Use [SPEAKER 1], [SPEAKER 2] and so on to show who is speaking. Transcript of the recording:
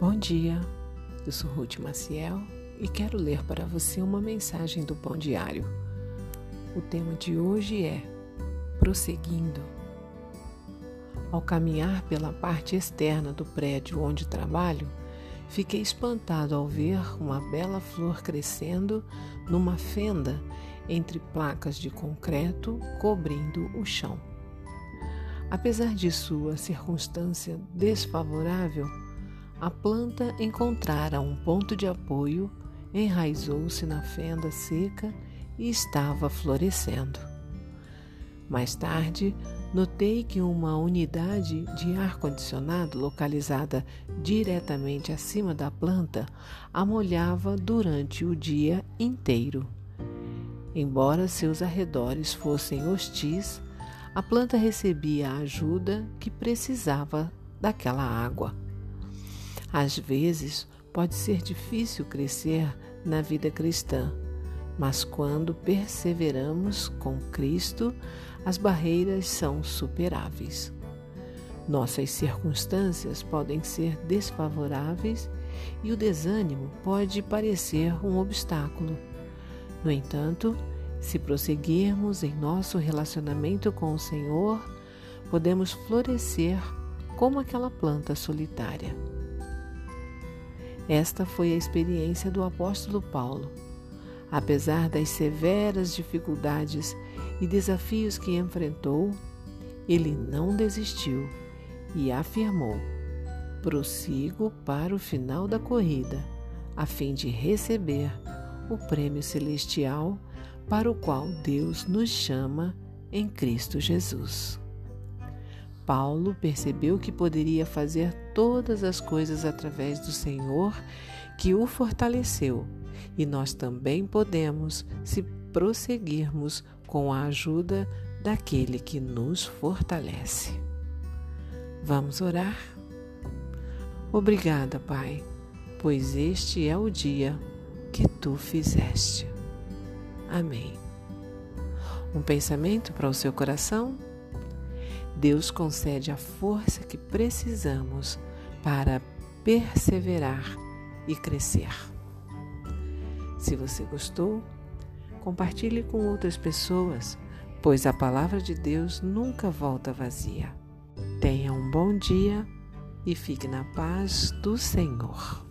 [SPEAKER 1] Bom dia, eu sou Ruth Maciel e quero ler para você uma mensagem do Pão Diário. O tema de hoje é Prosseguindo. Ao caminhar pela parte externa do prédio onde trabalho, fiquei espantado ao ver uma bela flor crescendo numa fenda entre placas de concreto cobrindo o chão. Apesar de sua circunstância desfavorável, a planta encontrara um ponto de apoio, enraizou-se na fenda seca e estava florescendo. Mais tarde, notei que uma unidade de ar-condicionado localizada diretamente acima da planta a molhava durante o dia inteiro. Embora seus arredores fossem hostis, a planta recebia a ajuda que precisava daquela água. Às vezes, pode ser difícil crescer na vida cristã, mas quando perseveramos com Cristo, as barreiras são superáveis. Nossas circunstâncias podem ser desfavoráveis e o desânimo pode parecer um obstáculo. No entanto, se prosseguirmos em nosso relacionamento com o Senhor, podemos florescer como aquela planta solitária. Esta foi a experiência do apóstolo Paulo. Apesar das severas dificuldades e desafios que enfrentou, ele não desistiu e afirmou: prossigo para o final da corrida, a fim de receber o prêmio celestial para o qual Deus nos chama em Cristo Jesus. Paulo percebeu que poderia fazer todas as coisas através do Senhor que o fortaleceu, e nós também podemos se prosseguirmos com a ajuda daquele que nos fortalece. Vamos orar? Obrigada, Pai, pois este é o dia que tu fizeste. Amém. Um pensamento para o seu coração? Deus concede a força que precisamos para perseverar e crescer. Se você gostou, compartilhe com outras pessoas, pois a palavra de Deus nunca volta vazia. Tenha um bom dia e fique na paz do Senhor.